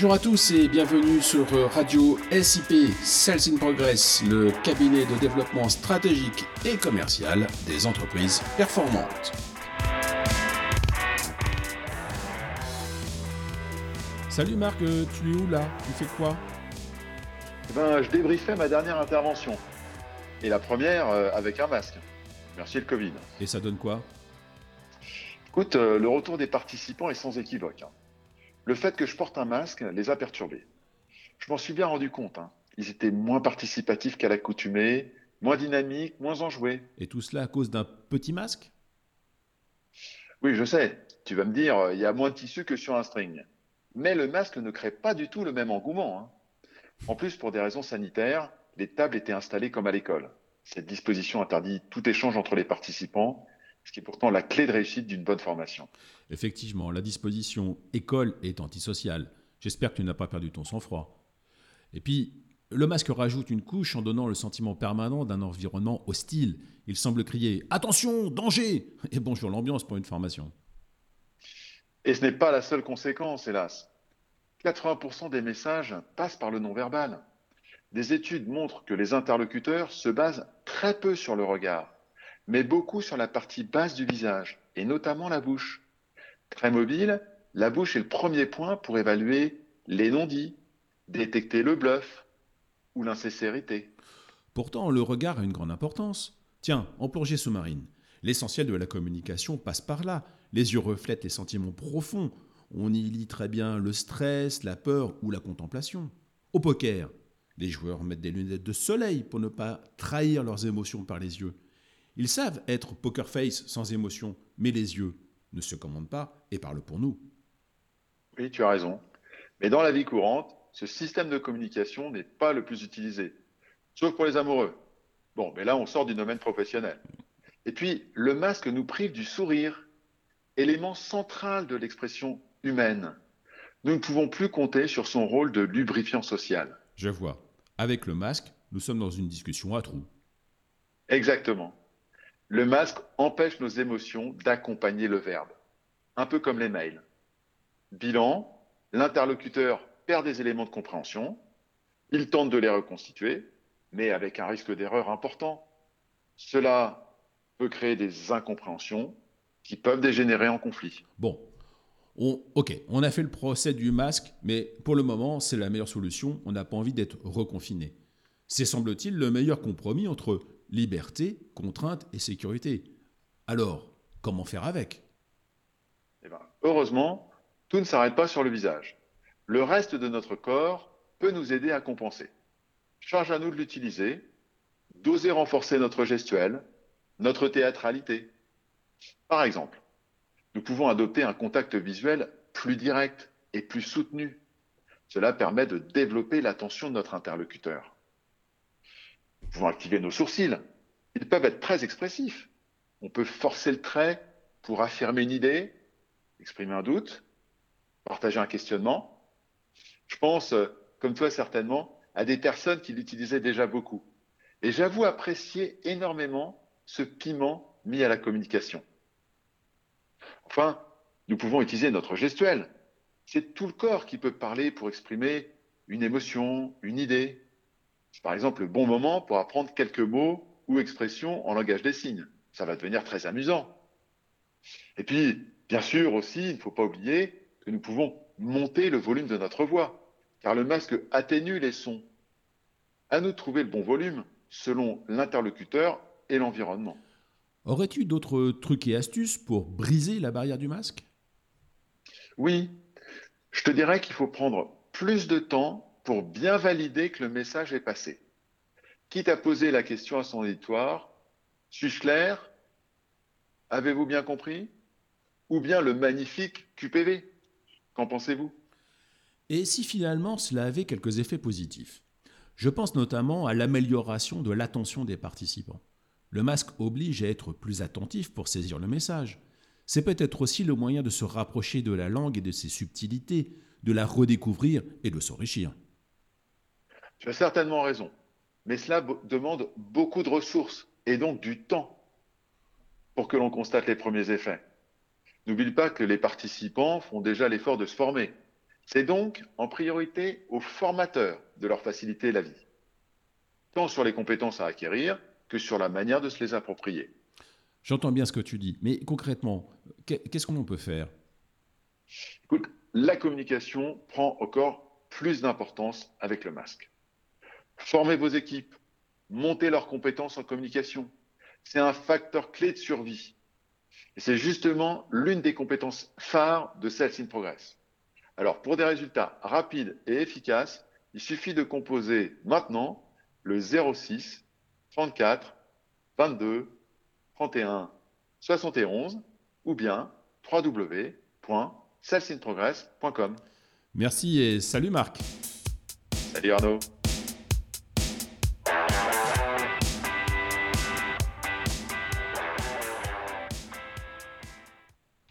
Bonjour à tous et bienvenue sur Radio SIP Sales in Progress, le cabinet de développement stratégique et commercial des entreprises performantes. Salut Marc, euh, tu es où là? Tu fais quoi? Eh ben, Je débriefais ma dernière intervention. Et la première euh, avec un masque. Merci le Covid. Et ça donne quoi? Écoute, euh, le retour des participants est sans équivoque. Le fait que je porte un masque les a perturbés. Je m'en suis bien rendu compte. Hein. Ils étaient moins participatifs qu'à l'accoutumée, moins dynamiques, moins enjoués. Et tout cela à cause d'un petit masque? Oui, je sais. Tu vas me dire, il y a moins de tissu que sur un string. Mais le masque ne crée pas du tout le même engouement. Hein. En plus, pour des raisons sanitaires, les tables étaient installées comme à l'école. Cette disposition interdit tout échange entre les participants, ce qui est pourtant la clé de réussite d'une bonne formation. Effectivement, la disposition école est antisociale. J'espère que tu n'as pas perdu ton sang-froid. Et puis, le masque rajoute une couche en donnant le sentiment permanent d'un environnement hostile. Il semble crier Attention, danger Et bonjour l'ambiance pour une formation. Et ce n'est pas la seule conséquence, hélas. 80% des messages passent par le non-verbal. Des études montrent que les interlocuteurs se basent très peu sur le regard, mais beaucoup sur la partie basse du visage, et notamment la bouche. Très mobile, la bouche est le premier point pour évaluer les non-dits, détecter le bluff ou l'insincérité. Pourtant, le regard a une grande importance. Tiens, en plongée sous-marine, l'essentiel de la communication passe par là. Les yeux reflètent les sentiments profonds. On y lit très bien le stress, la peur ou la contemplation. Au poker, les joueurs mettent des lunettes de soleil pour ne pas trahir leurs émotions par les yeux. Ils savent être poker face sans émotion, mais les yeux ne se commandent pas et parlent pour nous. Oui, tu as raison. Mais dans la vie courante, ce système de communication n'est pas le plus utilisé, sauf pour les amoureux. Bon, mais là, on sort du domaine professionnel. Et puis, le masque nous prive du sourire, élément central de l'expression humaine. Nous ne pouvons plus compter sur son rôle de lubrifiant social. Je vois. Avec le masque, nous sommes dans une discussion à trous. Exactement. Le masque empêche nos émotions d'accompagner le verbe, un peu comme les mails. Bilan, l'interlocuteur perd des éléments de compréhension, il tente de les reconstituer, mais avec un risque d'erreur important. Cela peut créer des incompréhensions qui peuvent dégénérer en conflit. Bon, ok, on a fait le procès du masque, mais pour le moment, c'est la meilleure solution. On n'a pas envie d'être reconfiné. C'est, semble-t-il, le meilleur compromis entre liberté, contrainte et sécurité. Alors, comment faire avec? Eh ben, Heureusement, tout ne s'arrête pas sur le visage. Le reste de notre corps peut nous aider à compenser. Charge à nous de l'utiliser, d'oser renforcer notre gestuelle, notre théâtralité. Par exemple, nous pouvons adopter un contact visuel plus direct et plus soutenu. Cela permet de développer l'attention de notre interlocuteur. Nous pouvons activer nos sourcils. Ils peuvent être très expressifs. On peut forcer le trait pour affirmer une idée, exprimer un doute, partager un questionnement. Je pense, comme toi certainement, à des personnes qui l'utilisaient déjà beaucoup. Et j'avoue apprécier énormément ce piment mis à la communication. Enfin, nous pouvons utiliser notre gestuelle. C'est tout le corps qui peut parler pour exprimer une émotion, une idée. C'est par exemple le bon moment pour apprendre quelques mots ou expressions en langage des signes. Ça va devenir très amusant. Et puis, bien sûr aussi, il ne faut pas oublier que nous pouvons monter le volume de notre voix, car le masque atténue les sons. À nous de trouver le bon volume selon l'interlocuteur et l'environnement. Aurais-tu d'autres trucs et astuces pour briser la barrière du masque? Oui, je te dirais qu'il faut prendre plus de temps pour bien valider que le message est passé. Quitte à poser la question à son auditoire, suis-je clair? Avez-vous bien compris? Ou bien le magnifique QPV Qu'en pensez-vous? Et si finalement cela avait quelques effets positifs? Je pense notamment à l'amélioration de l'attention des participants. Le masque oblige à être plus attentif pour saisir le message. C'est peut-être aussi le moyen de se rapprocher de la langue et de ses subtilités, de la redécouvrir et de s'enrichir. Tu as certainement raison, mais cela demande beaucoup de ressources et donc du temps pour que l'on constate les premiers effets. N'oublie pas que les participants font déjà l'effort de se former C'est donc en priorité aux formateurs de leur faciliter la vie, tant sur les compétences à acquérir que sur la manière de se les approprier. J'entends bien ce que tu dis, mais concrètement, qu'est-ce qu'on peut faire? Écoute, la communication prend encore plus d'importance avec le masque. Formez vos équipes, montez leurs compétences en communication. C'est un facteur clé de survie. Et c'est justement l'une des compétences phares de Sales in Progress. Alors, pour des résultats rapides et efficaces, il suffit de composer maintenant le 06 34 22 31 71 ou bien www.salesinprogress.com. Merci et salut Marc. Salut Arnaud.